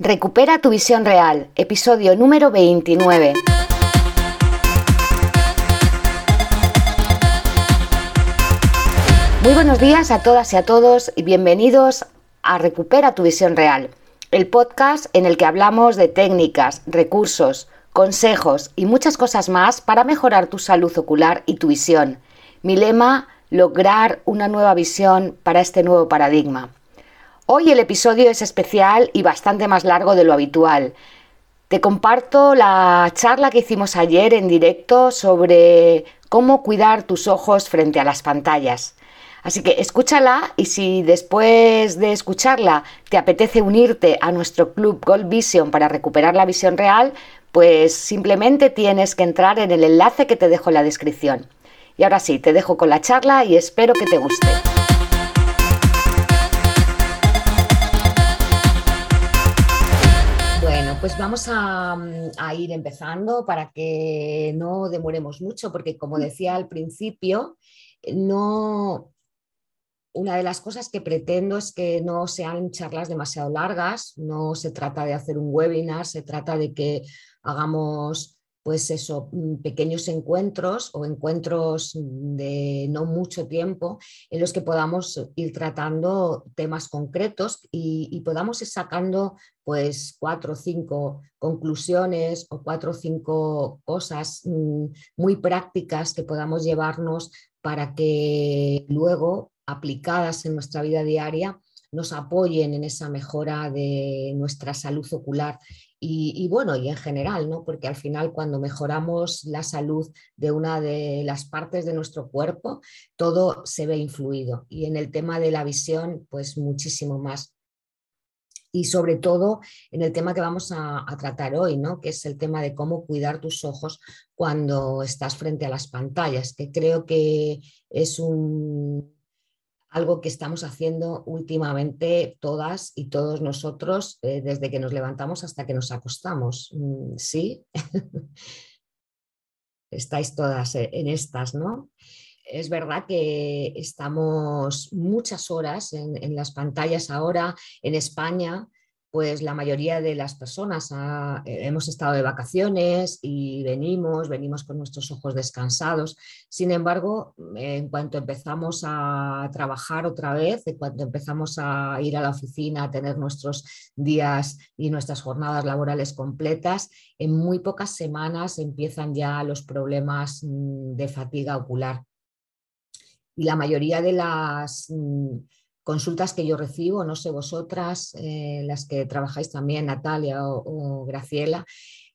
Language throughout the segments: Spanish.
Recupera tu visión real, episodio número 29. Muy buenos días a todas y a todos y bienvenidos a Recupera tu visión real, el podcast en el que hablamos de técnicas, recursos, consejos y muchas cosas más para mejorar tu salud ocular y tu visión. Mi lema, lograr una nueva visión para este nuevo paradigma. Hoy el episodio es especial y bastante más largo de lo habitual. Te comparto la charla que hicimos ayer en directo sobre cómo cuidar tus ojos frente a las pantallas. Así que escúchala y si después de escucharla te apetece unirte a nuestro club Gold Vision para recuperar la visión real, pues simplemente tienes que entrar en el enlace que te dejo en la descripción. Y ahora sí, te dejo con la charla y espero que te guste. Pues vamos mm, a, ir empezando para que no demoremos mucho, porque como decía al principio, no, una de las cosas que pretendo es que no sean charlas demasiado largas, no se trata de hacer un webinar, se trata de que hagamos pues eso, mm, pequeños encuentros o encuentros de no mucho tiempo en los que podamos ir tratando temas concretos y, podamos ir sacando pues cuatro o cinco conclusiones o cuatro o cinco cosas mm, muy prácticas que podamos llevarnos para que luego aplicadas en nuestra vida diaria nos apoyen en esa mejora de nuestra salud ocular y, bueno, y en general, ¿no? Porque al final cuando mejoramos la salud de una de las partes de nuestro cuerpo, todo se ve influido. Y en el tema de la visión, pues muchísimo más. Y sobre todo en el tema que vamos a, a tratar hoy, ¿no? Que es el tema de cómo cuidar tus ojos cuando estás frente a las pantallas, que creo que es un algo que estamos haciendo últimamente todas y todos nosotros eh, desde que nos levantamos hasta que nos acostamos. Mm, ¿Sí? Estáis todas eh, en estas, ¿no? Es verdad que estamos muchas horas en las pantallas ahora en España pues la mayoría de las personas eh, hemos estado de vacaciones y venimos, venimos con nuestros ojos descansados. Sin embargo, en cuanto empezamos a trabajar otra vez, en cuanto empezamos a ir a la oficina, a tener nuestros días y nuestras jornadas laborales completas, en muy pocas semanas empiezan ya los problemas mm, de fatiga ocular. Y la mayoría de las mm, consultas que yo recibo, no sé vosotras, eh, las que trabajáis también, Natalia o, Graciela,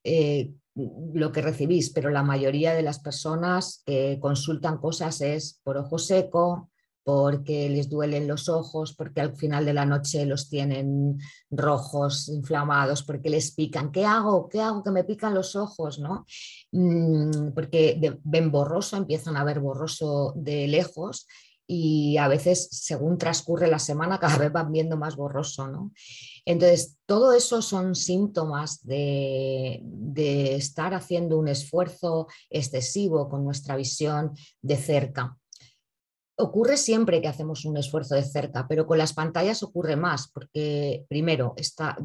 eh, lo que recibís, pero la mayoría de las personas que consultan cosas es por ojo seco, porque les duelen los ojos, porque al final de la noche los tienen rojos, inflamados, porque les pican. ¿Qué hago? ¿Qué hago? Que me pican los ojos, ¿no? Mm, porque ven borroso, empiezan a ver borroso de lejos y a veces, según transcurre la semana, cada vez van viendo más borroso. ¿no? Entonces, todo eso son síntomas de, de, estar haciendo un esfuerzo excesivo con nuestra visión de cerca. Ocurre siempre que hacemos un esfuerzo de cerca, pero con las pantallas ocurre más, porque primero está,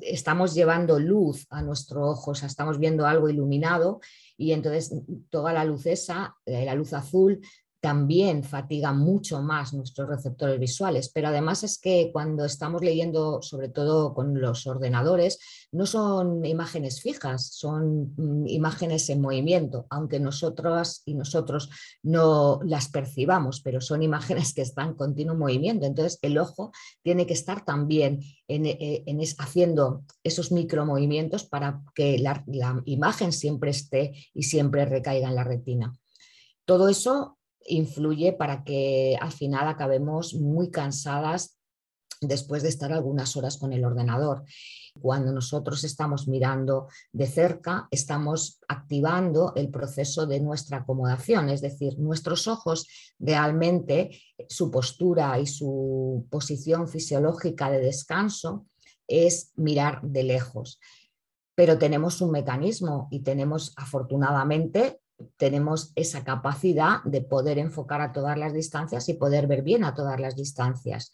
estamos llevando luz a nuestro ojo, o sea, estamos viendo algo iluminado y entonces toda la luz esa, eh, la luz azul, también fatiga mucho más nuestros receptores visuales, pero además es que cuando estamos leyendo, sobre todo con los ordenadores, no son imágenes fijas, son mm, imágenes en movimiento, aunque nosotros y nosotros no las percibamos, pero son imágenes que están en continuo movimiento. Entonces el ojo tiene que estar también en, eh, haciendo esos micromovimientos para que la imagen siempre esté y siempre recaiga en la retina. Todo eso influye para que al final acabemos muy cansadas después de estar algunas horas con el ordenador. Cuando nosotros estamos mirando de cerca, estamos activando el proceso de nuestra acomodación, es decir, nuestros ojos realmente, su postura y su posición fisiológica de descanso es mirar de lejos. Pero tenemos un mecanismo y tenemos afortunadamente tenemos esa capacidad de poder enfocar a todas las distancias y poder ver bien a todas las distancias.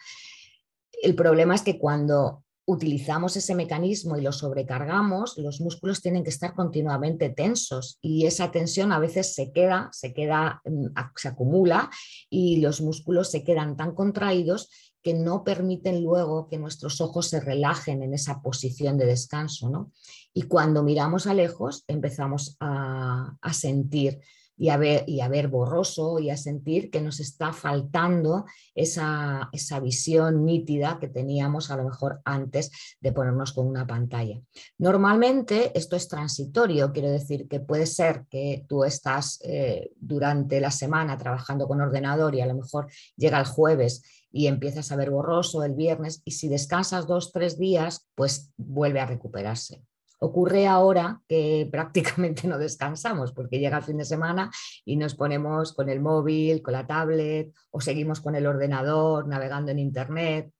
El problema es que cuando utilizamos ese mecanismo y lo sobrecargamos, los músculos tienen que estar continuamente tensos y esa tensión a veces se queda, se queda, mm, se acumula y los músculos se quedan tan contraídos que no permiten luego que nuestros ojos se relajen en esa posición de descanso. ¿no? Y cuando miramos a lejos empezamos a, sentir y a, ver, y a ver borroso y a sentir que nos está faltando esa, esa visión nítida que teníamos a lo mejor antes de ponernos con una pantalla. Normalmente esto es transitorio, quiero decir que puede ser que tú estás eh, durante la semana trabajando con ordenador y a lo mejor llega el jueves y empiezas a ver borroso el viernes y si descansas dos, tres días, pues vuelve a recuperarse. Ocurre ahora que prácticamente no descansamos porque llega el fin de semana y nos ponemos con el móvil, con la tablet o seguimos con el ordenador navegando en Internet.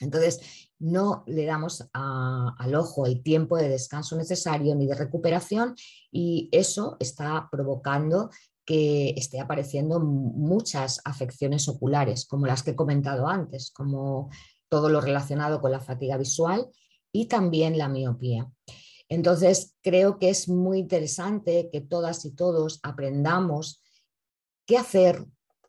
Entonces, no le damos al ojo el tiempo de descanso necesario ni de recuperación y eso está provocando que esté apareciendo muchas afecciones oculares, como las que he comentado antes, como todo lo relacionado con la fatiga visual y también la miopía. Entonces, creo que es muy interesante que todas y todos aprendamos qué hacer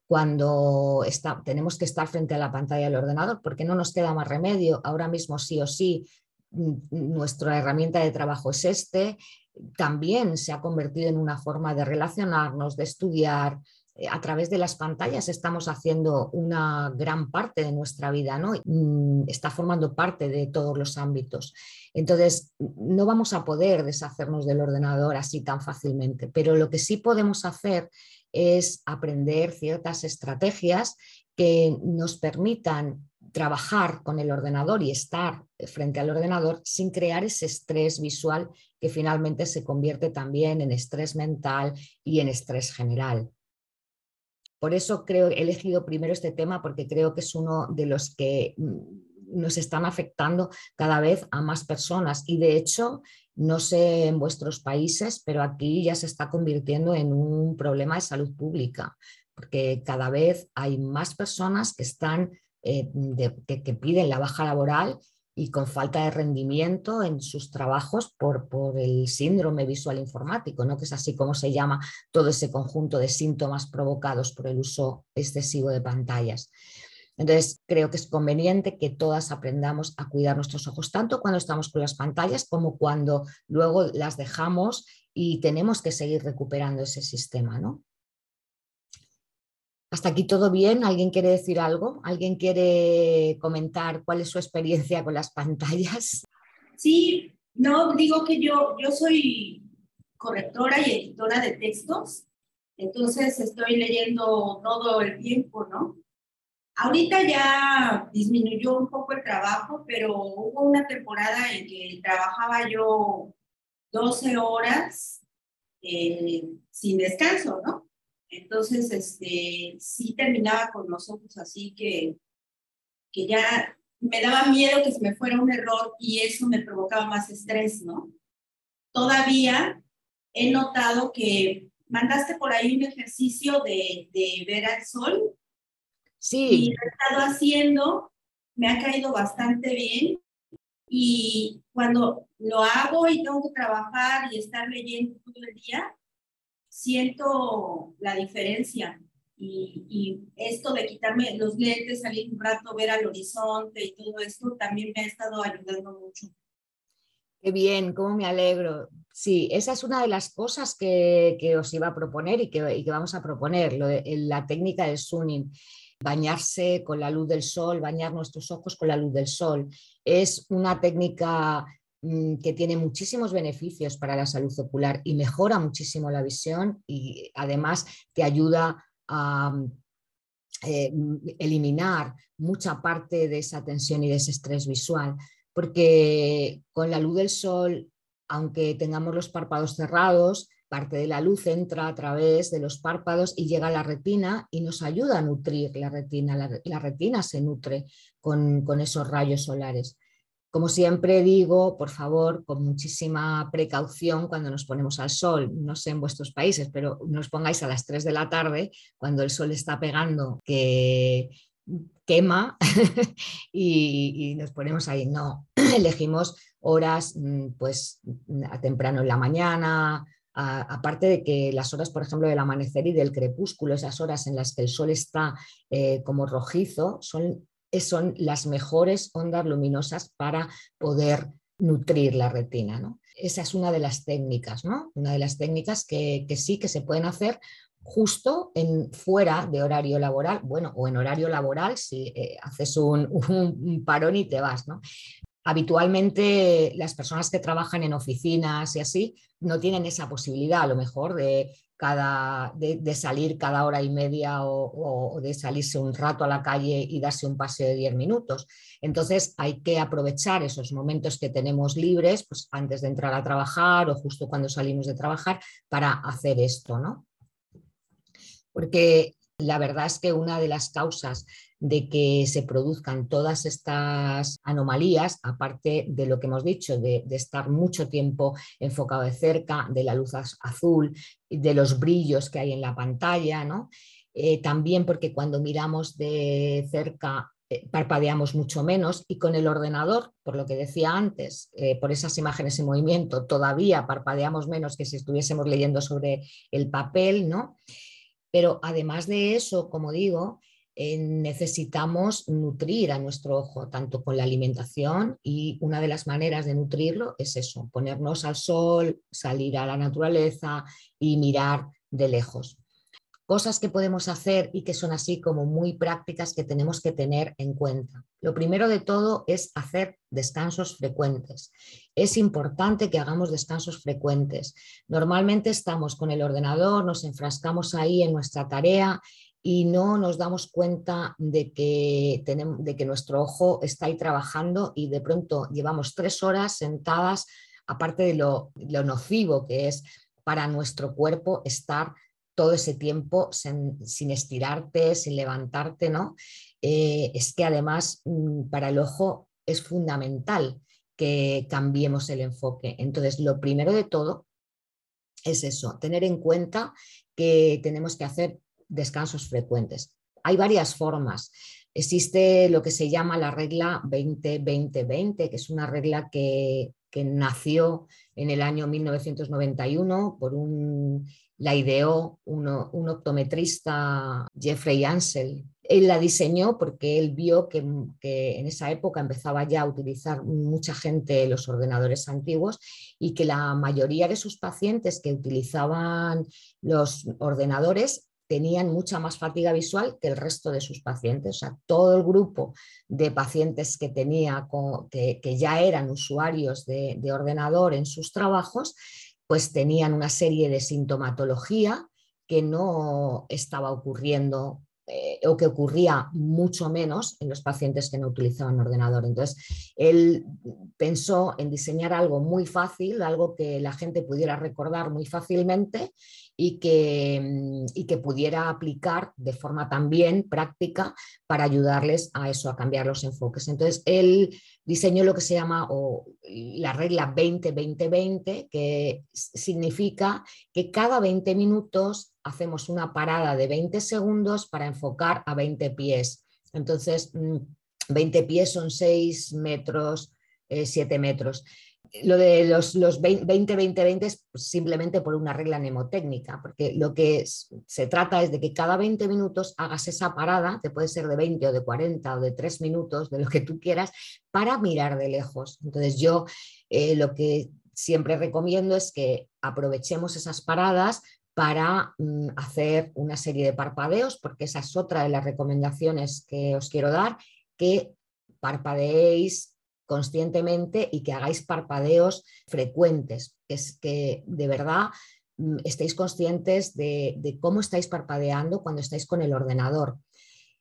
cuando está, tenemos que estar frente a la pantalla del ordenador, porque no nos queda más remedio. Ahora mismo sí o sí, mm, nuestra herramienta de trabajo es este. También se ha convertido en una forma de relacionarnos, de estudiar, eh, a través de las pantallas estamos haciendo una gran parte de nuestra vida, ¿no? Mm, está formando parte de todos los ámbitos. Entonces, no vamos a poder deshacernos del ordenador así tan fácilmente, pero lo que sí podemos hacer es aprender ciertas estrategias que nos permitan trabajar con el ordenador y estar frente al ordenador sin crear ese estrés visual que finalmente se convierte también en estrés mental y en estrés general. Por eso creo he elegido primero este tema porque creo que es uno de los que mm, nos están afectando cada vez a más personas y de hecho no sé en vuestros países, pero aquí ya se está convirtiendo en un problema de salud pública, porque cada vez hay más personas que están eh, que, piden la baja laboral y con falta de rendimiento en sus trabajos por, por, el síndrome visual informático, ¿no? que es así como se llama todo ese conjunto de síntomas provocados por el uso excesivo de pantallas. Entonces, creo que es conveniente que todas aprendamos a cuidar nuestros ojos, tanto cuando estamos con las pantallas como cuando luego las dejamos y tenemos que seguir recuperando ese sistema. ¿no? Hasta aquí todo bien. ¿Alguien quiere decir algo? ¿Alguien quiere comentar cuál es su experiencia con las pantallas? Sí, no, digo que yo, yo soy correctora y editora de textos, entonces estoy leyendo todo el tiempo, ¿no? Ahorita ya disminuyó un poco el trabajo, pero hubo una temporada en que trabajaba yo 12 horas eh, sin descanso, ¿no? Entonces, este, sí terminaba con los ojos así que, que ya me daba miedo que se me fuera un error y eso me provocaba más estrés, ¿no? Todavía he notado que mandaste por ahí un ejercicio de, de ver al sol. Sí. Y lo he estado haciendo, me ha caído bastante bien. Y cuando lo hago y tengo que trabajar y estar leyendo todo el día, siento la diferencia. Y, esto de quitarme los lentes, salir un rato, ver al horizonte y todo esto también me ha estado ayudando mucho. Qué bien, cómo me alegro. Sí, esa es una de las cosas que, que os iba a proponer y que, y que vamos a proponer, lo de, la técnica del sunning bañarse con la luz del sol, bañar nuestros ojos con la luz del sol. Es una técnica que tiene muchísimos beneficios para la salud ocular y mejora muchísimo la visión y además te ayuda a mm, eh, eliminar mucha parte de esa tensión y de ese estrés visual, porque con la luz del sol, aunque tengamos los párpados cerrados, parte de la luz entra a través de los párpados y llega a la retina y nos ayuda a nutrir la retina. La, retina se nutre con esos rayos solares. Como siempre digo, por favor, con muchísima precaución cuando nos ponemos al sol, no sé en vuestros países, pero no os pongáis a las 3 de la tarde cuando el sol está pegando, que quema y, nos ponemos ahí. No, elegimos horas mm, pues a temprano en la mañana, aparte de que las horas, por ejemplo, del amanecer y del crepúsculo, esas horas en las que el sol está eh, como rojizo, son, son las mejores ondas luminosas para poder nutrir la retina. ¿no? Esa es una de las técnicas, ¿no? Una de las técnicas que, sí que se pueden hacer justo en fuera de horario laboral, bueno, o en horario laboral si eh, haces un, parón y te vas, habitualmente las personas que trabajan en oficinas y así no tienen esa posibilidad a lo mejor de, cada, de, salir cada hora y media o, de salirse un rato a la calle y darse un paseo de 10 minutos. Entonces hay que aprovechar esos momentos que tenemos libres pues, antes de entrar a trabajar o justo cuando salimos de trabajar para hacer esto, ¿no? Porque la verdad es que una de las causas de que se produzcan todas estas anomalías, aparte de lo que hemos dicho, de, estar mucho tiempo enfocado de cerca, de la luz azul, de los brillos que hay en la pantalla, ¿no? Eh, también porque cuando miramos de cerca eh, parpadeamos mucho menos y con el ordenador, por lo que decía antes, eh, por esas imágenes en movimiento, todavía parpadeamos menos que si estuviésemos leyendo sobre el papel, ¿no? Pero además de eso, como digo, eh, necesitamos nutrir a nuestro ojo, tanto con la alimentación y una de las maneras de nutrirlo es eso, ponernos al sol, salir a la naturaleza y mirar de lejos. Cosas que podemos hacer y que son así como muy prácticas que tenemos que tener en cuenta. Lo primero de todo es hacer descansos frecuentes. Es importante que hagamos descansos frecuentes. Normalmente estamos con el ordenador, nos enfrascamos ahí en nuestra tarea y no nos damos cuenta de que, tenemos, de que nuestro ojo está ahí trabajando y de pronto llevamos tres horas sentadas, aparte de lo, nocivo que es para nuestro cuerpo estar todo ese tiempo sin, estirarte, sin levantarte, ¿no? Eh, es que además mm, para el ojo es fundamental que cambiemos el enfoque. Entonces, lo primero de todo es eso, tener en cuenta que tenemos que hacer descansos frecuentes. Hay varias formas. Existe lo que se llama la regla 20-20-20, que es una regla que, nació en el año 1991 por un, la ideó un optometrista, Jeffrey Ansel. Él la diseñó porque él vio que, que, en esa época empezaba ya a utilizar mucha gente los ordenadores antiguos y que la mayoría de sus pacientes que utilizaban los ordenadores tenían mucha más fatiga visual que el resto de sus pacientes. O sea, todo el grupo de pacientes que tenía, que, ya eran usuarios de, de, ordenador en sus trabajos, pues tenían una serie de sintomatología que no estaba ocurriendo eh, o que ocurría mucho menos en los pacientes que no utilizaban ordenador. Entonces, él pensó en diseñar algo muy fácil, algo que la gente pudiera recordar muy fácilmente y que, mm, y que pudiera aplicar de forma también práctica para ayudarles a eso, a cambiar los enfoques. Entonces, él diseñó lo que se llama la regla 20-20-20, que significa que cada 20 minutos hacemos una parada de 20 segundos para enfocar a 20 pies. Entonces, 20 mm, pies son 6 metros, 7 eh, metros. Lo de los, 20-20-20 es simplemente por una regla mnemotécnica, porque lo que se trata es de que cada 20 minutos hagas esa parada, que puede ser de 20 o de 40 o de 3 minutos, de lo que tú quieras, para mirar de lejos. Entonces yo eh, lo que siempre recomiendo es que aprovechemos esas paradas para mm, hacer una serie de parpadeos, porque esa es otra de las recomendaciones que os quiero dar, que parpadeéis conscientemente y que hagáis parpadeos frecuentes, que es que de verdad mm, estéis conscientes de, de, cómo estáis parpadeando cuando estáis con el ordenador.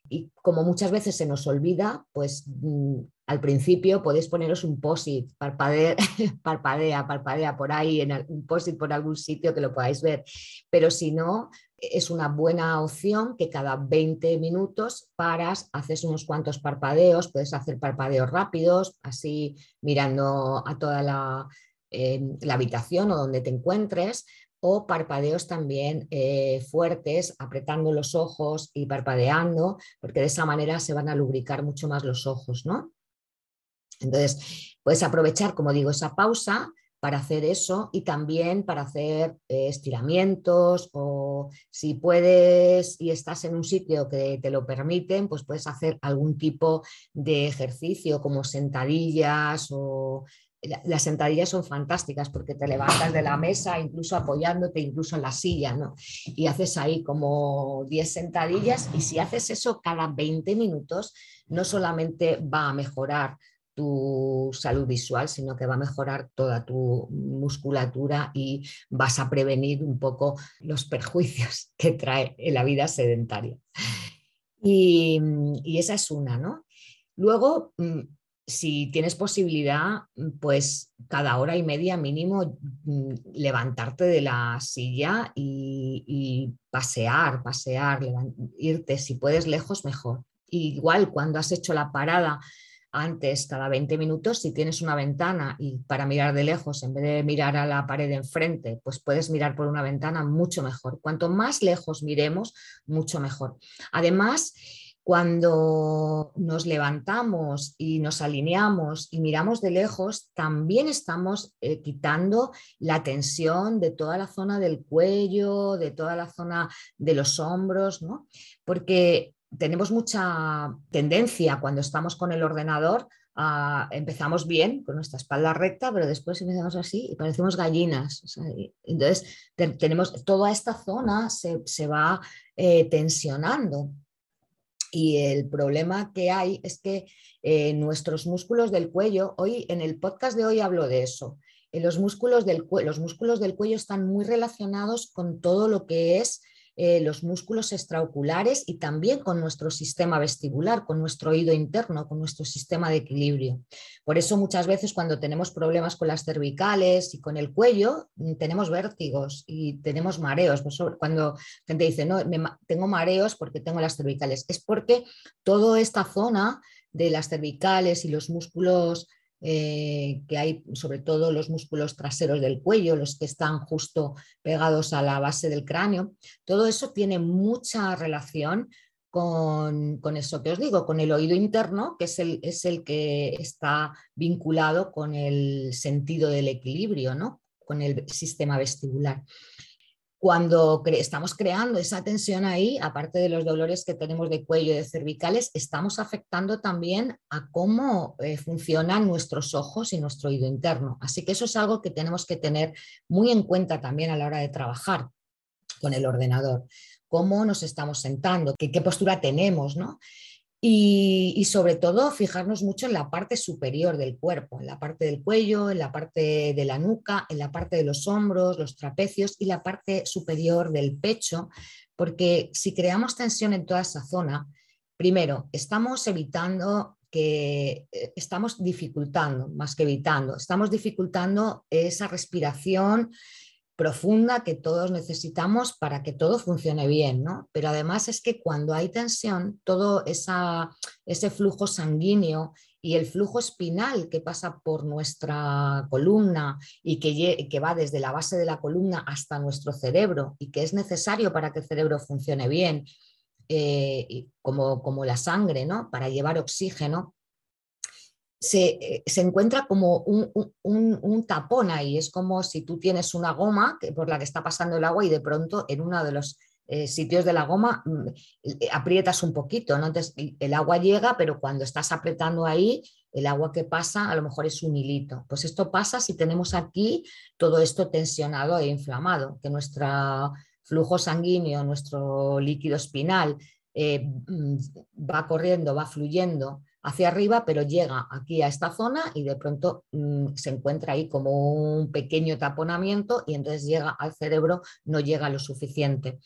Y como muchas veces se nos olvida, pues mm, al principio podéis poneros un posit, parpadea, parpadea, por ahí, en un posit por algún sitio que lo podáis ver. Pero si no, es una buena opción que cada 20 minutos paras, haces unos cuantos parpadeos, puedes hacer parpadeos rápidos, así mirando a toda la, la habitación o donde te encuentres, o parpadeos también eh, fuertes, apretando los ojos y parpadeando, porque de esa manera se van a lubricar mucho más los ojos, ¿no? Entonces, puedes aprovechar, como digo, esa pausa para hacer eso y también para hacer eh, estiramientos o si puedes y estás en un sitio que te lo permiten, pues puedes hacer algún tipo de ejercicio como sentadillas o las sentadillas son fantásticas porque te levantas de la mesa, incluso apoyándote, incluso en la silla, ¿no? Y haces ahí como 10 sentadillas y si haces eso cada 20 minutos, no solamente va a mejorar tu salud visual, sino que va a mejorar toda tu musculatura y vas a prevenir un poco los perjuicios que trae en la vida sedentaria. Y, esa es una, ¿no? Luego, mm, si tienes posibilidad, pues cada hora y media mínimo mm, levantarte de la silla y pasear, pasear, irte, si puedes lejos, mejor. Igual cuando has hecho la parada antes, cada 20 minutos, si tienes una ventana y para mirar de lejos, en vez de mirar a la pared enfrente, pues puedes mirar por una ventana mucho mejor. Cuanto más lejos miremos, mucho mejor. Además, cuando nos levantamos y nos alineamos y miramos de lejos, también estamos eh, quitando la tensión de toda la zona del cuello, de toda la zona de los hombros, ¿no? Porque tenemos mucha tendencia cuando estamos con el ordenador a, empezamos bien con nuestra espalda recta, pero después empezamos así y parecemos gallinas. entonces, tenemos toda esta zona se, va eh, tensionando. Y el problema que hay es que eh, nuestros músculos del cuello, hoy en el podcast de hoy hablo de eso, eh, los, músculos del, los músculos del cuello están muy relacionados con todo lo que es eh, los músculos extraoculares y también con nuestro sistema vestibular, con nuestro oído interno, con nuestro sistema de equilibrio. Por eso muchas veces cuando tenemos problemas con las cervicales y con el cuello, mm, tenemos vértigos y tenemos mareos. Cuando gente dice, no, tengo mareos porque tengo las cervicales, es porque toda esta zona de las cervicales y los músculos eh, que hay sobre todo los músculos traseros del cuello, los que están justo pegados a la base del cráneo. Todo eso tiene mucha relación con, eso que os digo, con el oído interno, que es el, es el que está vinculado con el sentido del equilibrio, ¿no? con el sistema vestibular cuando estamos creando esa tensión ahí, aparte de los dolores que tenemos de cuello y de cervicales, estamos afectando también a cómo eh, funcionan nuestros ojos y nuestro oído interno. Así que eso es algo que tenemos que tener muy en cuenta también a la hora de trabajar con el ordenador. Cómo nos estamos sentando, qué, qué postura tenemos, ¿no? Y, sobre todo fijarnos mucho en la parte superior del cuerpo, en la parte del cuello, en la parte de la nuca, en la parte de los hombros, los trapecios y la parte superior del pecho, porque si creamos tensión en toda esa zona, primero, estamos evitando que eh, estamos dificultando, más que evitando, estamos dificultando esa respiración profunda que todos necesitamos para que todo funcione bien, ¿no? Pero además es que cuando hay tensión, todo esa, ese flujo sanguíneo y el flujo espinal que pasa por nuestra columna y que, que, va desde la base de la columna hasta nuestro cerebro y que es necesario para que el cerebro funcione bien, eh, como, como la sangre, ¿no? Para llevar oxígeno, eh, se, encuentra como un, tapón ahí. Es como si tú tienes una goma por la que está pasando el agua y de pronto en uno de los eh, sitios de la goma mm, eh, aprietas un poquito. ¿no? Entonces el agua llega, pero cuando estás apretando ahí, el agua que pasa a lo mejor es un hilito. Pues esto pasa si tenemos aquí todo esto tensionado e inflamado, que nuestro flujo sanguíneo, nuestro líquido espinal mm, va corriendo, va fluyendo hacia arriba, pero llega aquí a esta zona y de pronto mm, se encuentra ahí como un pequeño taponamiento y entonces llega al cerebro, no llega lo suficiente.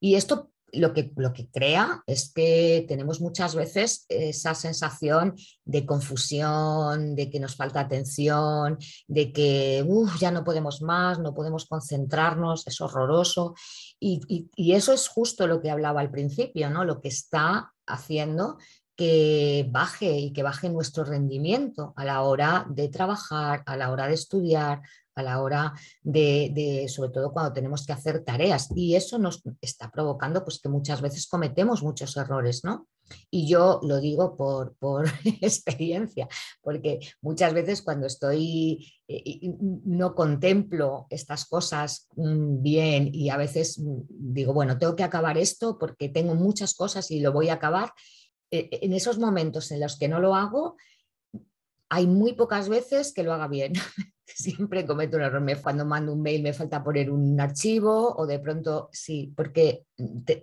Y esto lo que, lo que crea es que tenemos muchas veces esa sensación de confusión, de que nos falta atención, de que ya no podemos más, no podemos concentrarnos, es horroroso. Y, y, eso es justo lo que hablaba al principio, ¿no? lo que está haciendo que baje y que baje nuestro rendimiento a la hora de trabajar, a la hora de estudiar, a la hora de, sobre todo cuando tenemos que hacer tareas. Y eso nos está provocando pues, que muchas veces cometemos muchos errores, ¿no? Y yo lo digo por, por experiencia, porque muchas veces cuando estoy, eh, no contemplo estas cosas mm, bien y a veces mm, digo, bueno, tengo que acabar esto porque tengo muchas cosas y lo voy a acabar. Eh, en esos momentos en los que no lo hago, hay muy pocas veces que lo haga bien. Siempre cometo un error. Cuando mando un mail me falta poner un archivo o de pronto sí, porque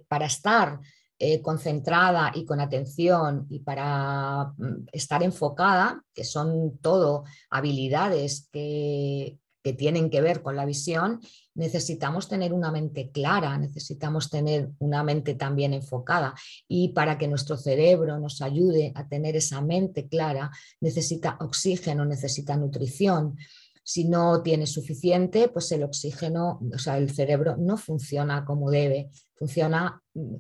para estar eh, concentrada y con atención y para mm, estar enfocada, que son todo habilidades que, que tienen que ver con la visión, necesitamos tener una mente clara, necesitamos tener una mente también enfocada y para que nuestro cerebro nos ayude a tener esa mente clara, necesita oxígeno, necesita nutrición. Si no tiene suficiente, pues el oxígeno, o sea, el cerebro no funciona como debe, funciona mm,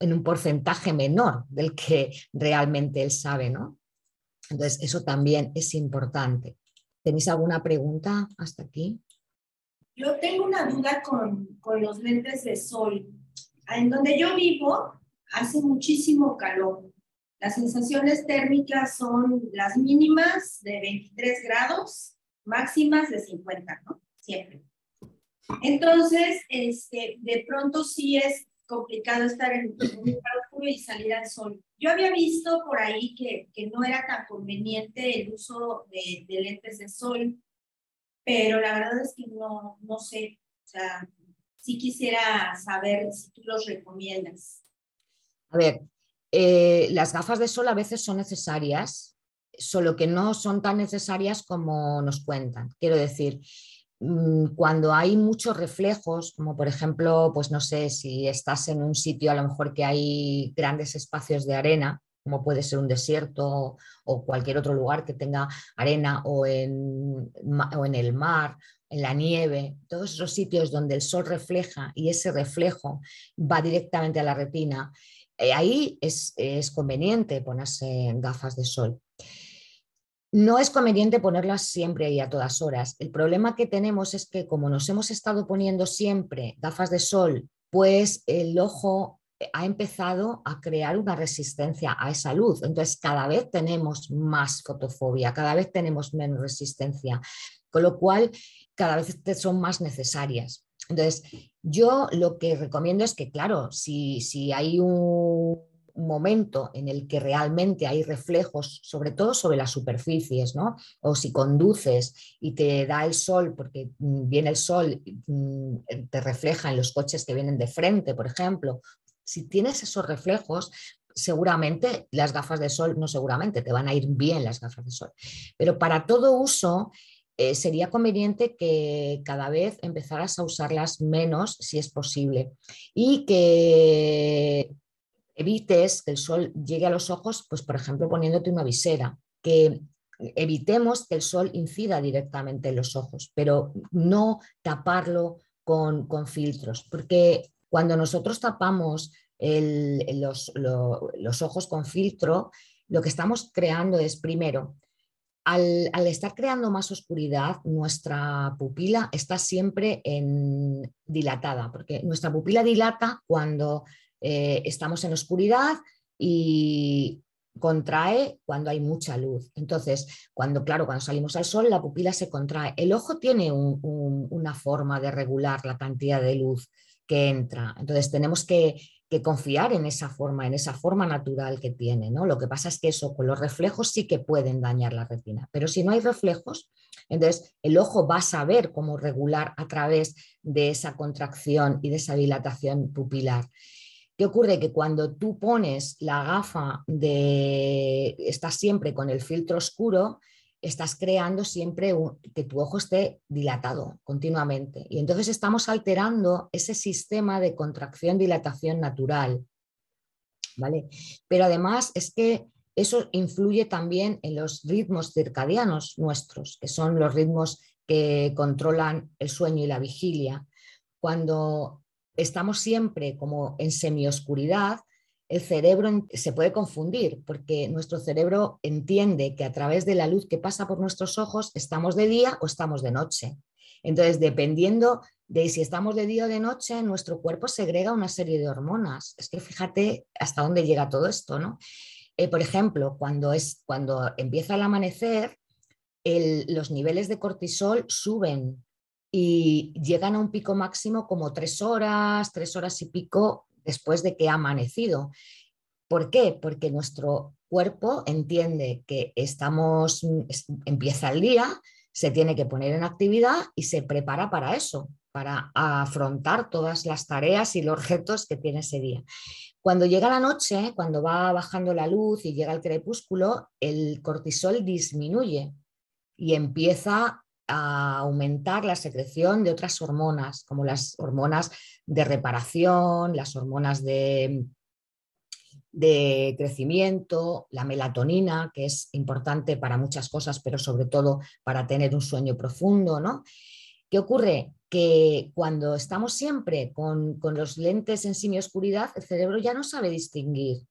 en un porcentaje menor del que realmente él sabe, ¿no? Entonces, eso también es importante. ¿Tenéis alguna pregunta hasta aquí? Yo tengo una duda con, con los lentes de sol. En donde yo vivo hace muchísimo calor. Las sensaciones térmicas son las mínimas de 23 grados, máximas de 50, ¿no? Siempre. Entonces, este, de pronto sí es complicado estar en un lugar oscuro y salir al sol. Yo había visto por ahí que, que no era tan conveniente el uso de, de lentes de sol pero la verdad es que no, no sé, o sea, sí quisiera saber si tú los recomiendas. A ver, eh, las gafas de sol a veces son necesarias, solo que no son tan necesarias como nos cuentan. Quiero decir, cuando hay muchos reflejos, como por ejemplo, pues no sé, si estás en un sitio a lo mejor que hay grandes espacios de arena, como puede ser un desierto o cualquier otro lugar que tenga arena o en, o en el mar, en la nieve, todos esos sitios donde el sol refleja y ese reflejo va directamente a la retina, eh, ahí es, es conveniente ponerse gafas de sol. No es conveniente ponerlas siempre y a todas horas. El problema que tenemos es que como nos hemos estado poniendo siempre gafas de sol, pues el ojo ha empezado a crear una resistencia a esa luz. Entonces, cada vez tenemos más fotofobia, cada vez tenemos menos resistencia, con lo cual cada vez son más necesarias. Entonces, yo lo que recomiendo es que, claro, si, si hay un momento en el que realmente hay reflejos, sobre todo sobre las superficies, ¿no? O si conduces y te da el sol, porque mm, viene el sol, mm, te refleja en los coches que vienen de frente, por ejemplo, si tienes esos reflejos, seguramente las gafas de sol, no seguramente, te van a ir bien las gafas de sol. Pero para todo uso eh, sería conveniente que cada vez empezaras a usarlas menos si es posible y que evites que el sol llegue a los ojos, pues por ejemplo poniéndote una visera, que evitemos que el sol incida directamente en los ojos, pero no taparlo con, con filtros, porque cuando nosotros tapamos los, ojos con filtro, lo que estamos creando es, primero, al, estar creando más oscuridad, nuestra pupila está siempre en, dilatada, porque nuestra pupila dilata cuando eh, estamos en oscuridad y contrae cuando hay mucha luz. Entonces, cuando, claro, cuando salimos al sol, la pupila se contrae. El ojo tiene una forma de regular la cantidad de luz que entra. Entonces tenemos que, confiar en esa forma, en esa forma natural que tiene. ¿no? Lo que pasa es que eso con los reflejos sí que pueden dañar la retina, pero si no hay reflejos, entonces el ojo va a saber cómo regular a través de esa contracción y de esa dilatación pupilar. ¿Qué ocurre? Que cuando tú pones la gafa de, estás siempre con el filtro oscuro, estás creando siempre que tu ojo esté dilatado continuamente. Y entonces estamos alterando ese sistema de contracción-dilatación natural. ¿vale? Pero además es que eso influye también en los ritmos circadianos nuestros, que son los ritmos que controlan el sueño y la vigilia. Cuando estamos siempre como en semioscuridad, el cerebro se puede confundir porque nuestro cerebro entiende que a través de la luz que pasa por nuestros ojos estamos de día o estamos de noche. Entonces, dependiendo de si estamos de día o de noche, nuestro cuerpo segrega una serie de hormonas. Es que fíjate hasta dónde llega todo esto, ¿no? Eh, por ejemplo, cuando, es, cuando empieza el amanecer, los niveles de cortisol suben y llegan a un pico máximo como tres horas, tres horas y pico después de que ha amanecido. ¿Por qué? Porque nuestro cuerpo entiende que estamos, empieza el día, se tiene que poner en actividad y se prepara para eso, para afrontar todas las tareas y los retos que tiene ese día. Cuando llega la noche, cuando va bajando la luz y llega el crepúsculo, el cortisol disminuye y empieza a aumentar la secreción de otras hormonas, como las hormonas de reparación, las hormonas de, de crecimiento, la melatonina, que es importante para muchas cosas, pero sobre todo para tener un sueño profundo, ¿no? ¿Qué ocurre? Que cuando estamos siempre con, con los lentes en semioscuridad, el cerebro ya no sabe distinguir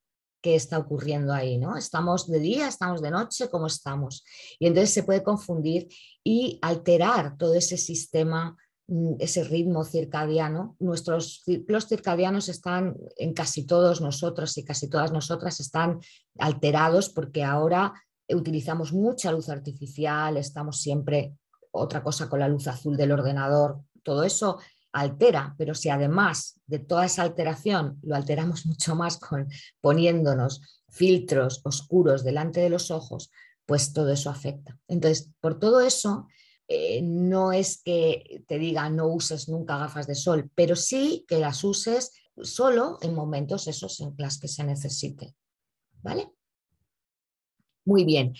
qué está ocurriendo ahí, ¿no? Estamos de día, estamos de noche, ¿cómo estamos? Y entonces se puede confundir y alterar todo ese sistema, mm, ese ritmo circadiano. Nuestros ciclos circadianos están en casi todos nosotros y casi todas nosotras están alterados porque ahora utilizamos mucha luz artificial, estamos siempre otra cosa con la luz azul del ordenador, todo eso altera, pero si además de toda esa alteración lo alteramos mucho más con poniéndonos filtros oscuros delante de los ojos, pues todo eso afecta. Entonces, por todo eso, eh, no es que te diga no uses nunca gafas de sol, pero sí que las uses solo en momentos esos en los que se necesite. ¿Vale? Muy bien.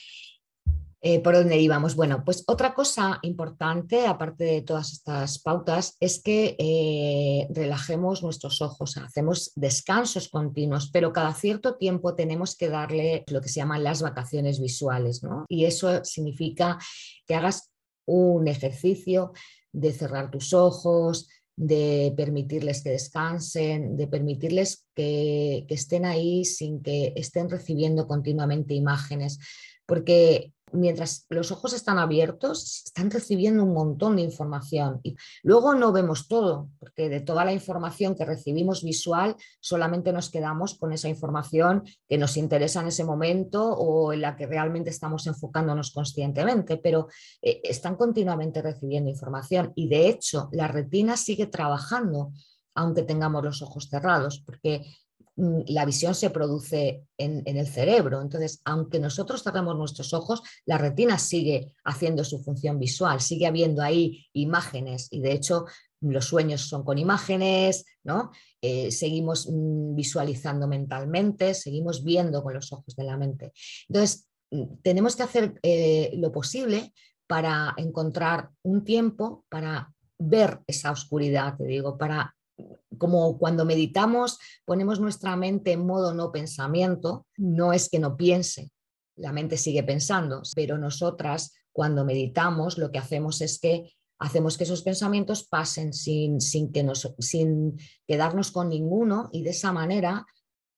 Eh, ¿Por dónde íbamos? Bueno, pues otra cosa importante, aparte de todas estas pautas, es que eh, relajemos nuestros ojos, hacemos descansos continuos, pero cada cierto tiempo tenemos que darle lo que se llaman las vacaciones visuales, ¿no? Y eso significa que hagas un ejercicio de cerrar tus ojos, de permitirles que descansen, de permitirles que, que estén ahí sin que estén recibiendo continuamente imágenes, porque mientras los ojos están abiertos, están recibiendo un montón de información. Y luego no vemos todo, porque de toda la información que recibimos visual, solamente nos quedamos con esa información que nos interesa en ese momento o en la que realmente estamos enfocándonos conscientemente, pero eh, están continuamente recibiendo información. Y de hecho, la retina sigue trabajando aunque tengamos los ojos cerrados, porque la visión se produce en, el cerebro. Entonces, aunque nosotros cerramos nuestros ojos, la retina sigue haciendo su función visual, sigue habiendo ahí imágenes y de hecho los sueños son con imágenes, ¿no? Eh, seguimos mm, visualizando mentalmente, seguimos viendo con los ojos de la mente. Entonces, mm, tenemos que hacer eh, lo posible para encontrar un tiempo para ver esa oscuridad, te digo, para como cuando meditamos ponemos nuestra mente en modo no pensamiento, no es que no piense, la mente sigue pensando, pero nosotras cuando meditamos lo que hacemos es que hacemos que esos pensamientos pasen sin, sin, que nos, sin quedarnos con ninguno y de esa manera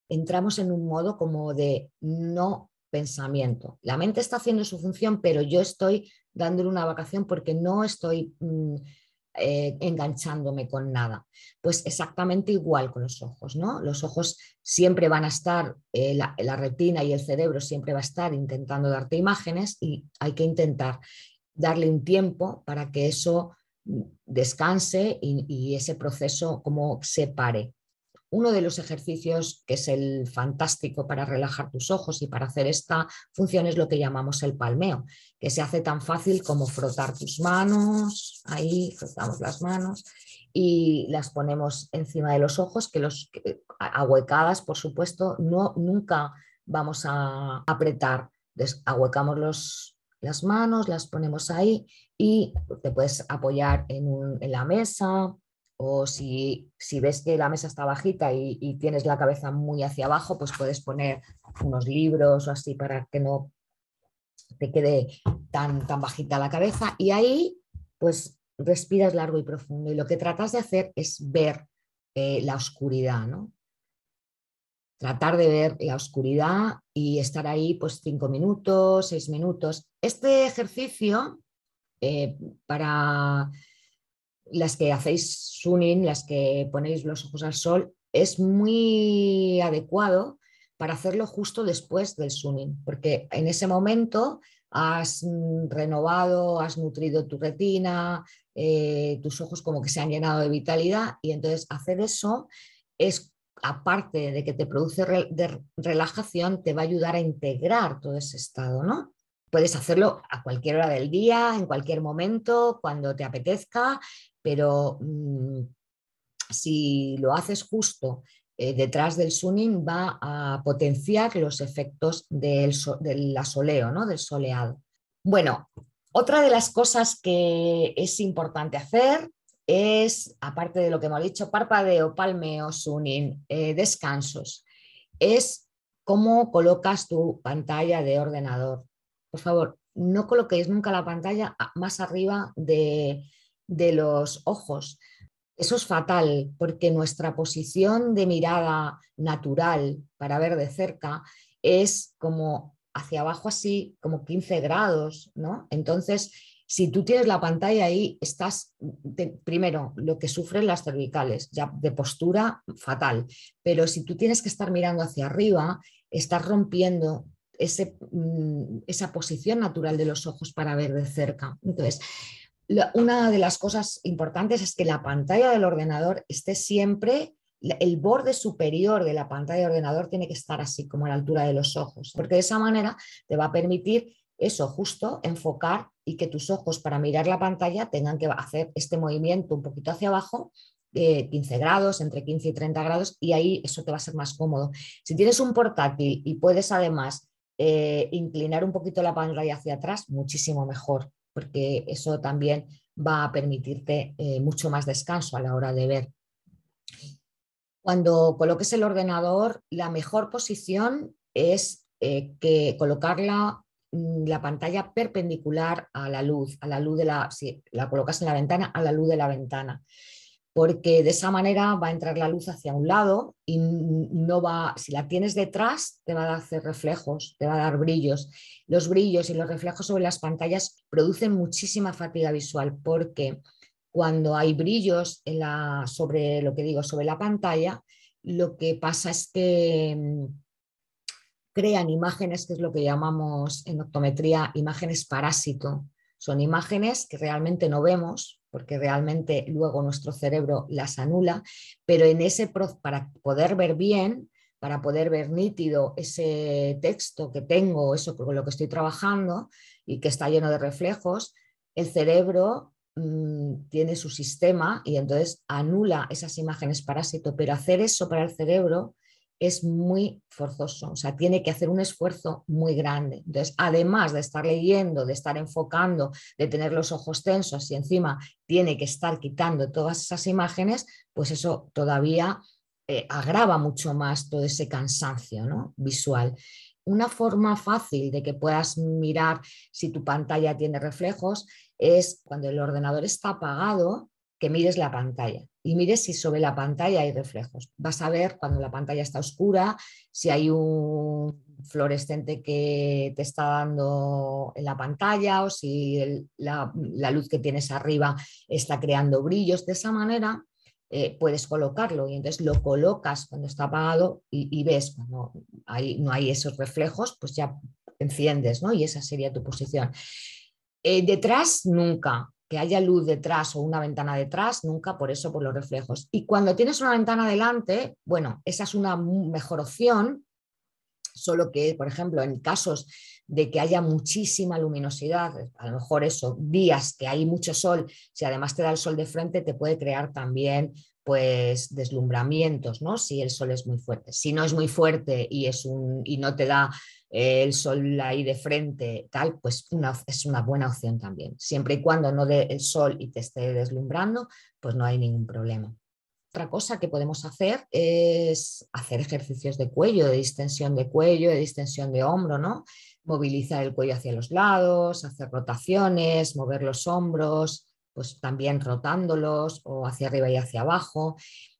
entramos en un modo como de no pensamiento. La mente está haciendo su función, pero yo estoy dándole una vacación porque no estoy... Mm, eh, enganchándome con nada. Pues exactamente igual con los ojos, ¿no? Los ojos siempre van a estar, eh, la, retina y el cerebro siempre va a estar intentando darte imágenes y hay que intentar darle un tiempo para que eso descanse y, y ese proceso como se pare. Uno de los ejercicios que es el fantástico para relajar tus ojos y para hacer esta función es lo que llamamos el palmeo, que se hace tan fácil como frotar tus manos, ahí frotamos las manos y las ponemos encima de los ojos, que los ahuecadas, por supuesto, no nunca vamos a apretar. ahuecamos los, las manos, las ponemos ahí y te puedes apoyar en, en la mesa o si, ves que la mesa está bajita y, tienes la cabeza muy hacia abajo, pues puedes poner unos libros o así para que no te quede tan, tan bajita la cabeza. Y ahí, pues respiras largo y profundo. Y lo que tratas de hacer es ver eh, la oscuridad, ¿no? tratar de ver la oscuridad y estar ahí pues cinco minutos, seis minutos. Este ejercicio eh, para las que hacéis sunning, las que ponéis los ojos al sol, es muy adecuado para hacerlo justo después del sunning, porque en ese momento has renovado, has nutrido tu retina, eh, tus ojos como que se han llenado de vitalidad y entonces hacer eso es, aparte de que te produce relajación, te va a ayudar a integrar todo ese estado, ¿no? Puedes hacerlo a cualquier hora del día, en cualquier momento, cuando te apetezca, pero mm, si lo haces justo eh, detrás del sunning va a potenciar los efectos del, asoleo, ¿no? del soleado. Bueno, otra de las cosas que es importante hacer es, aparte de lo que hemos dicho, parpadeo, palmeo, sunning, eh, descansos, es cómo colocas tu pantalla de ordenador. Por favor, no coloquéis nunca la pantalla más arriba de, de los ojos. Eso es fatal porque nuestra posición de mirada natural para ver de cerca es como hacia abajo así, como 15 grados, ¿no? Entonces, si tú tienes la pantalla ahí, estás, primero, lo que sufren las cervicales, ya de postura fatal, pero si tú tienes que estar mirando hacia arriba, estás rompiendo ese, mm, esa posición natural de los ojos para ver de cerca. Entonces, una de las cosas importantes es que la pantalla del ordenador esté siempre, el borde superior de la pantalla del ordenador tiene que estar así, como a la altura de los ojos, porque de esa manera te va a permitir eso, justo enfocar y que tus ojos para mirar la pantalla tengan que hacer este movimiento un poquito hacia abajo, 15 grados, entre 15 y 30 grados, y ahí eso te va a ser más cómodo. Si tienes un portátil y puedes además eh, inclinar un poquito la pantalla hacia atrás, muchísimo mejor porque eso también va a permitirte eh, mucho más descanso a la hora de ver. Cuando coloques el ordenador, la mejor posición es eh, que colocarla mm, la pantalla perpendicular a la luz, a la luz de la, si la colocas en la ventana, a la luz de la ventana porque de esa manera va a entrar la luz hacia un lado y no va, si la tienes detrás, te va a hacer reflejos, te va a dar brillos. Los brillos y los reflejos sobre las pantallas producen muchísima fatiga visual porque cuando hay brillos en la, sobre lo que digo, sobre la pantalla, lo que pasa es que mm, crean imágenes, que es lo que llamamos en optometría imágenes parásito. Son imágenes que realmente no vemos, porque realmente luego nuestro cerebro las anula, pero en ese para poder ver bien, para poder ver nítido ese texto que tengo, eso con lo que estoy trabajando y que está lleno de reflejos, el cerebro mm, tiene su sistema y entonces anula esas imágenes parásito, pero hacer eso para el cerebro es muy forzoso, o sea, tiene que hacer un esfuerzo muy grande. Entonces, además de estar leyendo, de estar enfocando, de tener los ojos tensos y encima tiene que estar quitando todas esas imágenes, pues eso todavía eh, agrava mucho más todo ese cansancio ¿no? visual. Una forma fácil de que puedas mirar si tu pantalla tiene reflejos es cuando el ordenador está apagado, mires la pantalla y mires si sobre la pantalla hay reflejos. Vas a ver cuando la pantalla está oscura, si hay un fluorescente que te está dando en la pantalla o si la, luz que tienes arriba está creando brillos. De esa manera eh, puedes colocarlo y entonces lo colocas cuando está apagado y, ves cuando no hay esos reflejos, pues ya enciendes ¿no? y esa sería tu posición. Eh, detrás nunca, que haya luz detrás o una ventana detrás, nunca por eso, por los reflejos. Y cuando tienes una ventana delante, bueno, esa es una mejor opción, solo que, por ejemplo, en casos de que haya muchísima luminosidad, a lo mejor eso, días que hay mucho sol, si además te da el sol de frente, te puede crear también pues deslumbramientos, ¿no? Si el sol es muy fuerte. Si no es muy fuerte y, es un, y no te da el sol ahí de frente, tal, pues es una buena opción también. Siempre y cuando no dé el sol y te esté deslumbrando, pues no hay ningún problema. Otra cosa que podemos hacer es hacer ejercicios de cuello, de distensión de cuello, de distensión de hombro, ¿no? Movilizar el cuello hacia los lados, hacer rotaciones, mover los hombros, pues también rotándolos o hacia arriba y hacia abajo.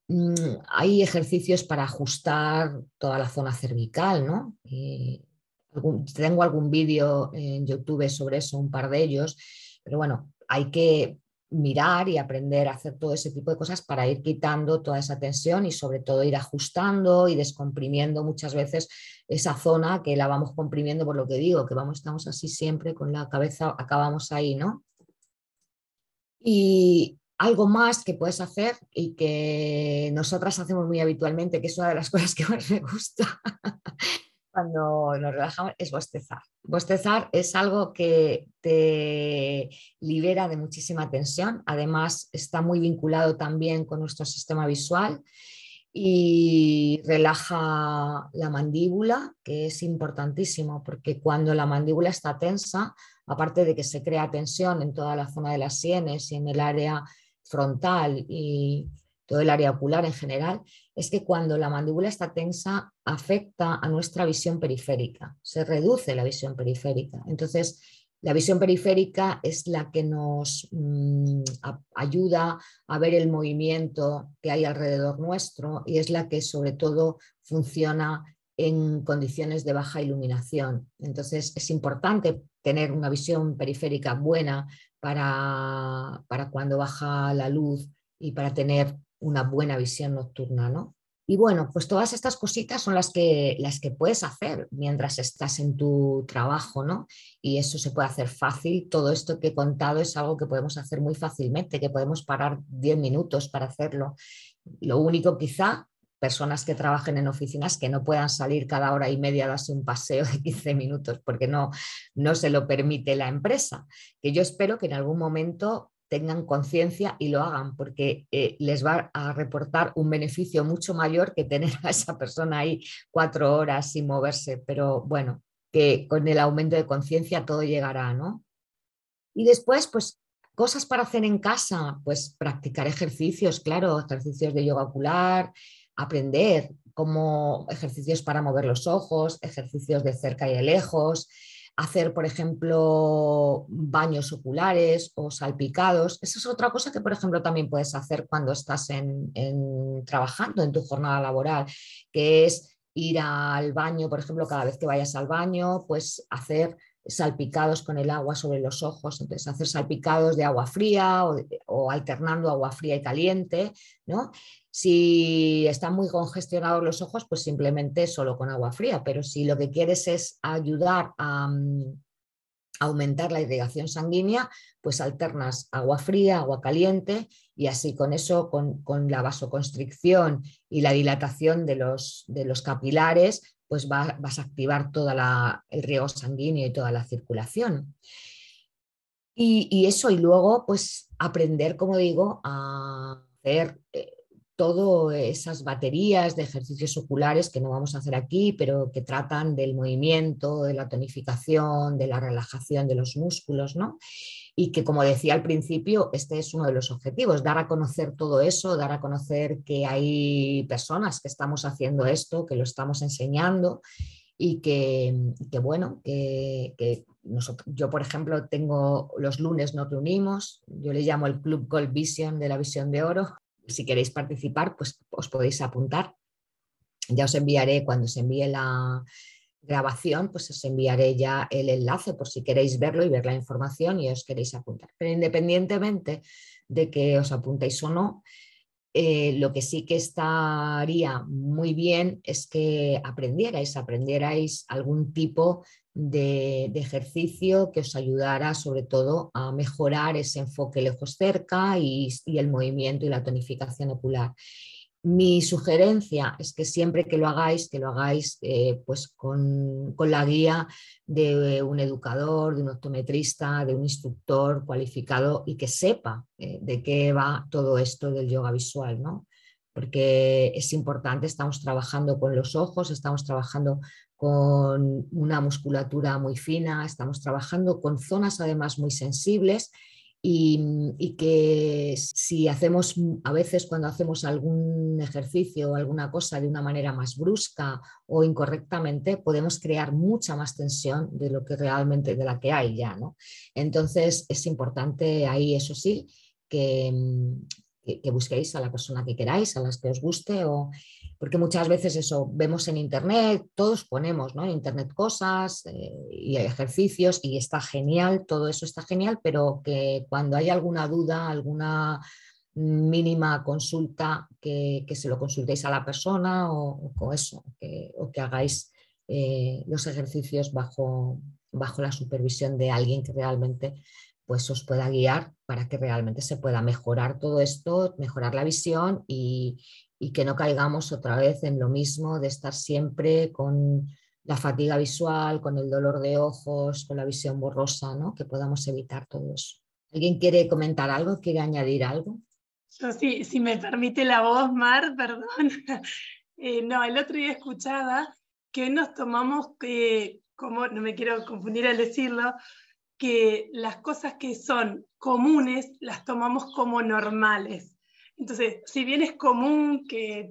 mm, hay ejercicios para ajustar toda la zona cervical, ¿no? Tengo algún vídeo en YouTube sobre eso, un par de ellos, pero bueno, hay que mirar y aprender a hacer todo ese tipo de cosas para ir quitando toda esa tensión y sobre todo ir ajustando y descomprimiendo muchas veces esa zona que la vamos comprimiendo por lo que digo, que vamos, estamos así siempre con la cabeza, acabamos ahí, ¿no? Y algo más que puedes hacer y que nosotras hacemos muy habitualmente, que es una de las cosas que más me gusta, cuando nos relajamos es bostezar. Bostezar es algo que te libera de muchísima tensión, además está muy vinculado también con nuestro sistema visual y relaja la mandíbula, que es importantísimo porque cuando la mandíbula está tensa, aparte de que se crea tensión en toda la zona de las sienes y en el área frontal y todo el área ocular en general, es que cuando la mandíbula está tensa afecta a nuestra visión periférica, se reduce la visión periférica. Entonces, la visión periférica es la que nos mm, ayuda a ver el movimiento que hay alrededor nuestro y es la que sobre todo funciona en condiciones de baja iluminación. Entonces, es importante tener una visión periférica buena para, para cuando baja la luz y para tener una buena visión nocturna, ¿no? Y bueno, pues todas estas cositas son las que, las que puedes hacer mientras estás en tu trabajo, ¿no? Y eso se puede hacer fácil. Todo esto que he contado es algo que podemos hacer muy fácilmente, que podemos parar 10 minutos para hacerlo. Lo único quizá, personas que trabajen en oficinas que no puedan salir cada hora y media a darse un paseo de 15 minutos porque no, no se lo permite la empresa. Que yo espero que en algún momento tengan conciencia y lo hagan, porque eh, les va a reportar un beneficio mucho mayor que tener a esa persona ahí cuatro horas sin moverse. Pero bueno, que con el aumento de conciencia todo llegará, ¿no? Y después, pues cosas para hacer en casa, pues practicar ejercicios, claro, ejercicios de yoga ocular, aprender como ejercicios para mover los ojos, ejercicios de cerca y de lejos, hacer, por ejemplo, baños oculares o salpicados. Esa es otra cosa que, por ejemplo, también puedes hacer cuando estás en, trabajando en tu jornada laboral, que es ir al baño, por ejemplo, cada vez que vayas al baño, pues hacer salpicados con el agua sobre los ojos, entonces hacer salpicados de agua fría o, alternando agua fría y caliente, ¿no? Si están muy congestionados los ojos, pues simplemente solo con agua fría, pero si lo que quieres es ayudar a, mm, aumentar la irrigación sanguínea, pues alternas agua fría, agua caliente y así con eso, con, la vasoconstricción y la dilatación de los, de los capilares, pues vas a activar todo el riego sanguíneo y toda la circulación. Y, eso, y luego pues aprender, como digo, a hacer eh, todas esas baterías de ejercicios oculares que no vamos a hacer aquí, pero que tratan del movimiento, de la tonificación, de la relajación de los músculos, ¿no? Y que, como decía al principio, este es uno de los objetivos, dar a conocer todo eso, dar a conocer que hay personas que estamos haciendo esto, que lo estamos enseñando y que, bueno, que, nosotros, yo, por ejemplo, tengo los lunes nos reunimos, yo le llamo el Club Gold Vision de la Visión de Oro, si queréis participar, pues os podéis apuntar. Ya os enviaré, cuando se envíe la grabación, pues os enviaré ya el enlace por si queréis verlo y ver la información y os queréis apuntar. Pero independientemente de que os apuntéis o no, eh, lo que sí que estaría muy bien es que aprendierais, aprendierais algún tipo de, ejercicio que os ayudara sobre todo a mejorar ese enfoque lejos cerca y, el movimiento y la tonificación ocular. Mi sugerencia es que siempre que lo hagáis, que lo hagáis eh, pues con, la guía de un educador, de un optometrista, de un instructor cualificado y que sepa eh, de qué va todo esto del yoga visual, ¿no? Porque es importante, estamos trabajando con los ojos, estamos trabajando con una musculatura muy fina, estamos trabajando con zonas además muy sensibles y, que si hacemos, a veces cuando hacemos algún ejercicio o alguna cosa de una manera más brusca o incorrectamente, podemos crear mucha más tensión de lo que realmente, de la que hay ya, ¿no? Entonces es importante ahí, eso sí, que, que, busquéis a la persona que queráis, a las que os guste, o porque muchas veces eso vemos en internet, todos ponemos ¿no? en internet cosas eh, y ejercicios y está genial, todo eso está genial, pero que cuando hay alguna duda, alguna mínima consulta, que, se lo consultéis a la persona o, eso, o que hagáis eh, los ejercicios bajo, bajo la supervisión de alguien que realmente pues os pueda guiar para que realmente se pueda mejorar todo esto, mejorar la visión y, que no caigamos otra vez en lo mismo de estar siempre con la fatiga visual, con el dolor de ojos, con la visión borrosa, ¿no? que podamos evitar todo eso. ¿Alguien quiere comentar algo? ¿Quiere añadir algo? Yo si me permite la voz, Mar, perdón. Eh, no, el otro día escuchaba que nos tomamos, que, como no me quiero confundir al decirlo, que las cosas que son comunes las tomamos como normales. Entonces, si bien es común que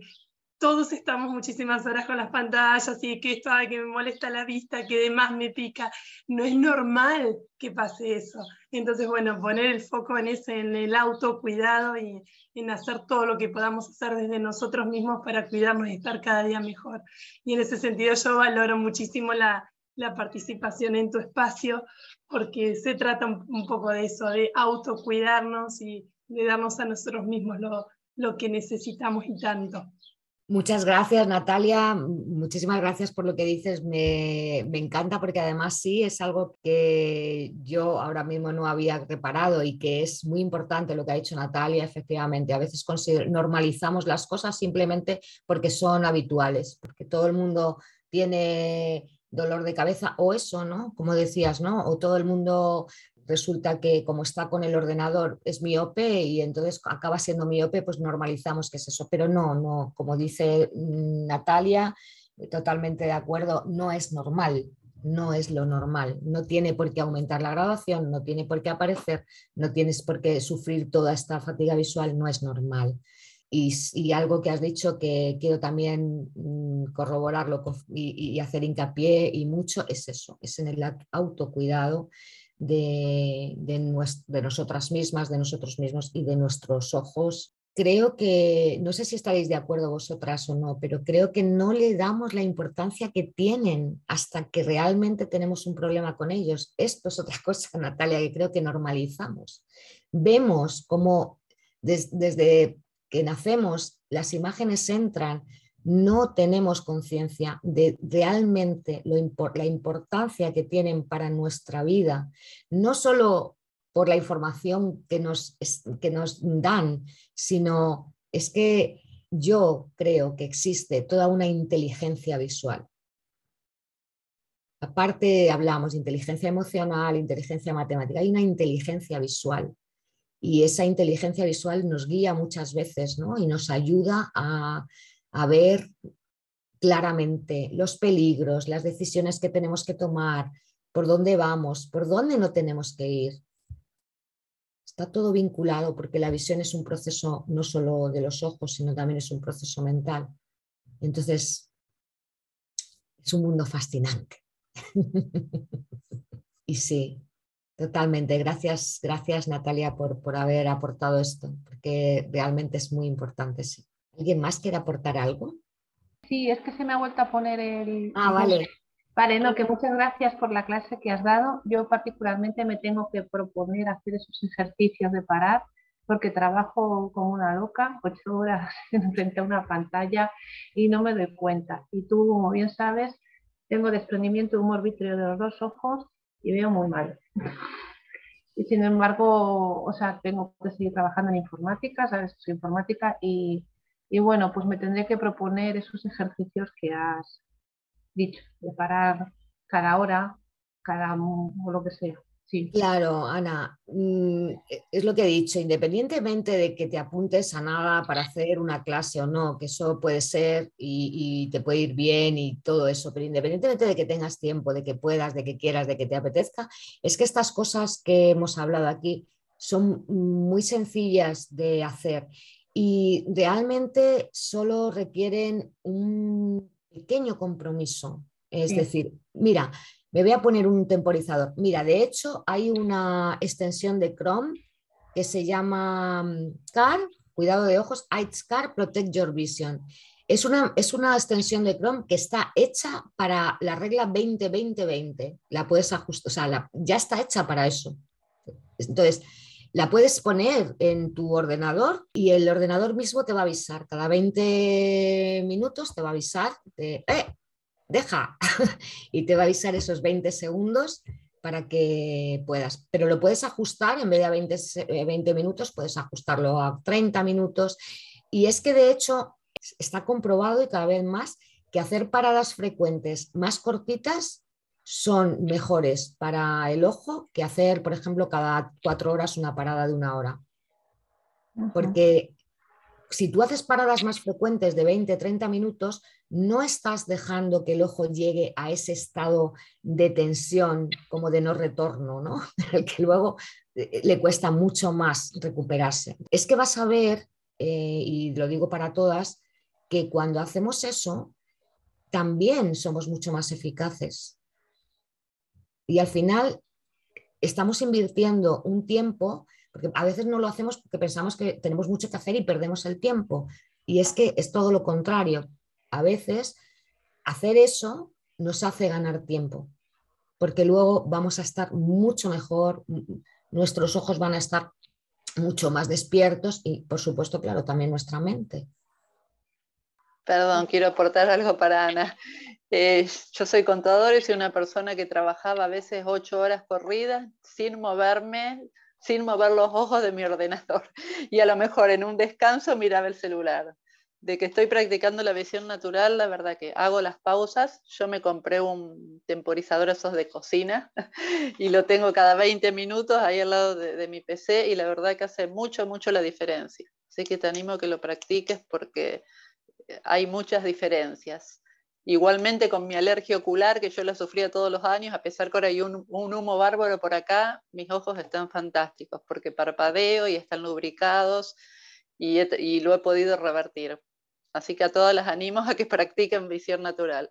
todos estamos muchísimas horas con las pantallas y que esto que me molesta la vista, que además me pica, no es normal que pase eso. Entonces, bueno, poner el foco en ese, en el autocuidado y en hacer todo lo que podamos hacer desde nosotros mismos para cuidarnos y estar cada día mejor. Y en ese sentido yo valoro muchísimo la, la participación en tu espacio, porque se trata un, poco de eso, de autocuidarnos y de darnos a nosotros mismos lo, lo que necesitamos y tanto. Muchas gracias, Natalia. Muchísimas gracias por lo que dices. Me, me, encanta porque además sí es algo que yo ahora mismo no había reparado y que es muy importante lo que ha dicho Natalia, efectivamente. A veces normalizamos las cosas simplemente porque son habituales, porque todo el mundo tiene dolor de cabeza o eso, ¿no? Como decías, ¿no? O todo el mundo resulta que como está con el ordenador es miope y entonces acaba siendo miope, pues normalizamos que es eso. Pero no, no, como dice mm, Natalia, totalmente de acuerdo, no es normal, no es lo normal. No tiene por qué aumentar la graduación, no tiene por qué aparecer, no tienes por qué sufrir toda esta fatiga visual, no es normal. Y, algo que has dicho que quiero también mm, corroborarlo y, hacer hincapié y mucho es eso, es en el autocuidado de, de, nosotras mismas, de nosotros mismos y de nuestros ojos. Creo que, no sé si estaréis de acuerdo vosotras o no, pero creo que no le damos la importancia que tienen hasta que realmente tenemos un problema con ellos. Esto es otra cosa, Natalia, que creo que normalizamos. Vemos como desde que nacemos, las imágenes entran, no tenemos conciencia de realmente la importancia que tienen para nuestra vida, no solo por la información que nos, que nos dan, sino es que yo creo que existe toda una inteligencia visual. Aparte hablamos de inteligencia emocional, inteligencia matemática, hay una inteligencia visual y esa inteligencia visual nos guía muchas veces ¿no? y nos ayuda a, ver claramente los peligros, las decisiones que tenemos que tomar, por dónde vamos, por dónde no tenemos que ir. Está todo vinculado porque la visión es un proceso no solo de los ojos, sino también es un proceso mental. Entonces, es un mundo fascinante. y sí, Totalmente, gracias, gracias Natalia por, por haber aportado esto, porque realmente es muy importante. Sí. ¿Alguien más quiere aportar algo? Sí, es que se me ha vuelto a poner el... Ah, vale. Vale, no, que muchas gracias por la clase que has dado. Yo particularmente me tengo que proponer hacer esos ejercicios de parar porque trabajo como una loca, ocho horas frente a una pantalla y no me doy cuenta. Y tú, como bien sabes, tengo desprendimiento de humor vítreo de los dos ojos y veo muy mal. Y sin embargo, o sea, tengo que seguir trabajando en informática, ¿sabes? Soy informática y, y bueno, pues me tendré que proponer esos ejercicios que has dicho, de parar cada hora, cada o lo que sea. Claro, Ana, mm, e, es lo que he dicho, independientemente de que te apuntes a nada para hacer una clase o no, que eso puede ser y, te puede ir bien y todo eso, pero independientemente de que tengas tiempo, de que puedas, de que quieras, de que te apetezca, es que estas cosas que hemos hablado aquí son muy sencillas de hacer y realmente solo requieren un pequeño compromiso. Es decir, mira, me voy a poner un temporizador. Mira, de hecho hay una extensión de Chrome que se llama mm, CAR cuidado de ojos, Scar Protect Your Vision. Es una, es una extensión de Chrome que está hecha para la regla 20-20-20. La puedes ajustar, o sea, ya está hecha para eso. Entonces, la puedes poner en tu ordenador y el ordenador mismo te va a avisar. Cada 20 minutos te va a avisar de, ¡eh! Deja. y te va a avisar esos 20 segundos para que puedas. Pero lo puedes ajustar en vez de a 20, 20 eh, minutos, puedes ajustarlo a 30 minutos. Y es que de hecho está comprobado y cada vez más que hacer paradas frecuentes más cortitas son mejores para el ojo que hacer, por ejemplo, cada cuatro horas una parada de una hora. Porque si tú haces paradas más frecuentes de 20, 30 minutos, no estás dejando que el ojo llegue a ese estado de tensión como de no retorno, ¿no? El que luego eh, le cuesta mucho más recuperarse. Es que vas a ver, eh, y lo digo para todas, que cuando hacemos eso, también somos mucho más eficaces. Y al final estamos invirtiendo un tiempo, porque a veces no lo hacemos porque pensamos que tenemos mucho que hacer y perdemos el tiempo. Y es que es todo lo contrario. A veces hacer eso nos hace ganar tiempo, porque luego vamos a estar mucho mejor, nuestros ojos van a estar mucho más despiertos y, por supuesto, claro, también nuestra mente. Perdón, quiero aportar algo para Ana. Eh, yo soy contador y soy una persona que trabajaba a veces ocho horas corridas sin moverme, sin mover los ojos de mi ordenador. Y a lo mejor en un descanso miraba el celular. De que estoy practicando la visión natural, la verdad que hago las pausas. Yo me compré un temporizador esos de cocina y lo tengo cada 20 minutos ahí al lado de, de mi PC y la verdad que hace mucho, mucho la diferencia. Así que te animo a que lo practiques porque hay muchas diferencias. Igualmente con mi alergia ocular, que yo la sufría todos los años, a pesar que ahora hay un, humo bárbaro por acá, mis ojos están fantásticos porque parpadeo y están lubricados y, lo he podido revertir. Así que a todas las animo a que practiquen visión natural.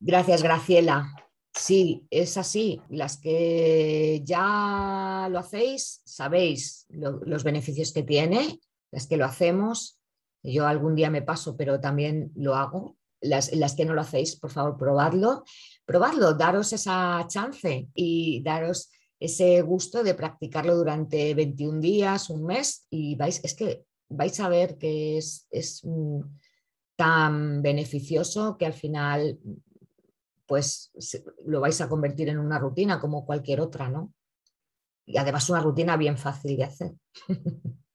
Gracias, Graciela. Sí, es así. Las que ya lo hacéis, sabéis los beneficios que tiene, las que lo hacemos, yo algún día me paso, pero también lo hago. Las, las que no lo hacéis, por favor, probadlo. Probadlo, daros esa chance y daros ese gusto de practicarlo durante 21 días, un mes, y vais, es que vais a ver que es, es tan beneficioso que al final pues lo vais a convertir en una rutina como cualquier otra, ¿no? Y además una rutina bien fácil de hacer.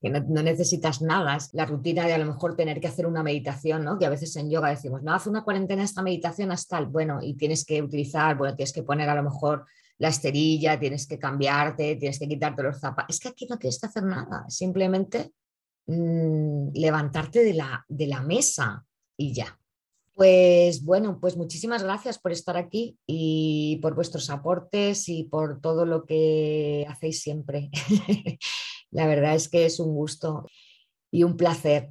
que no, necesitas nada, es la rutina de a lo mejor tener que hacer una meditación, ¿no? que a veces en yoga decimos, no, haz una cuarentena esta meditación hasta bueno, y tienes que utilizar, bueno, tienes que poner a lo mejor la esterilla, tienes que cambiarte, tienes que quitarte los zapatos, es que aquí no tienes que hacer nada, simplemente mm, levantarte de la, de la mesa y ya. Pues bueno, pues muchísimas gracias por estar aquí y por vuestros aportes y por todo lo que hacéis siempre. La verdad es que es un gusto y un placer.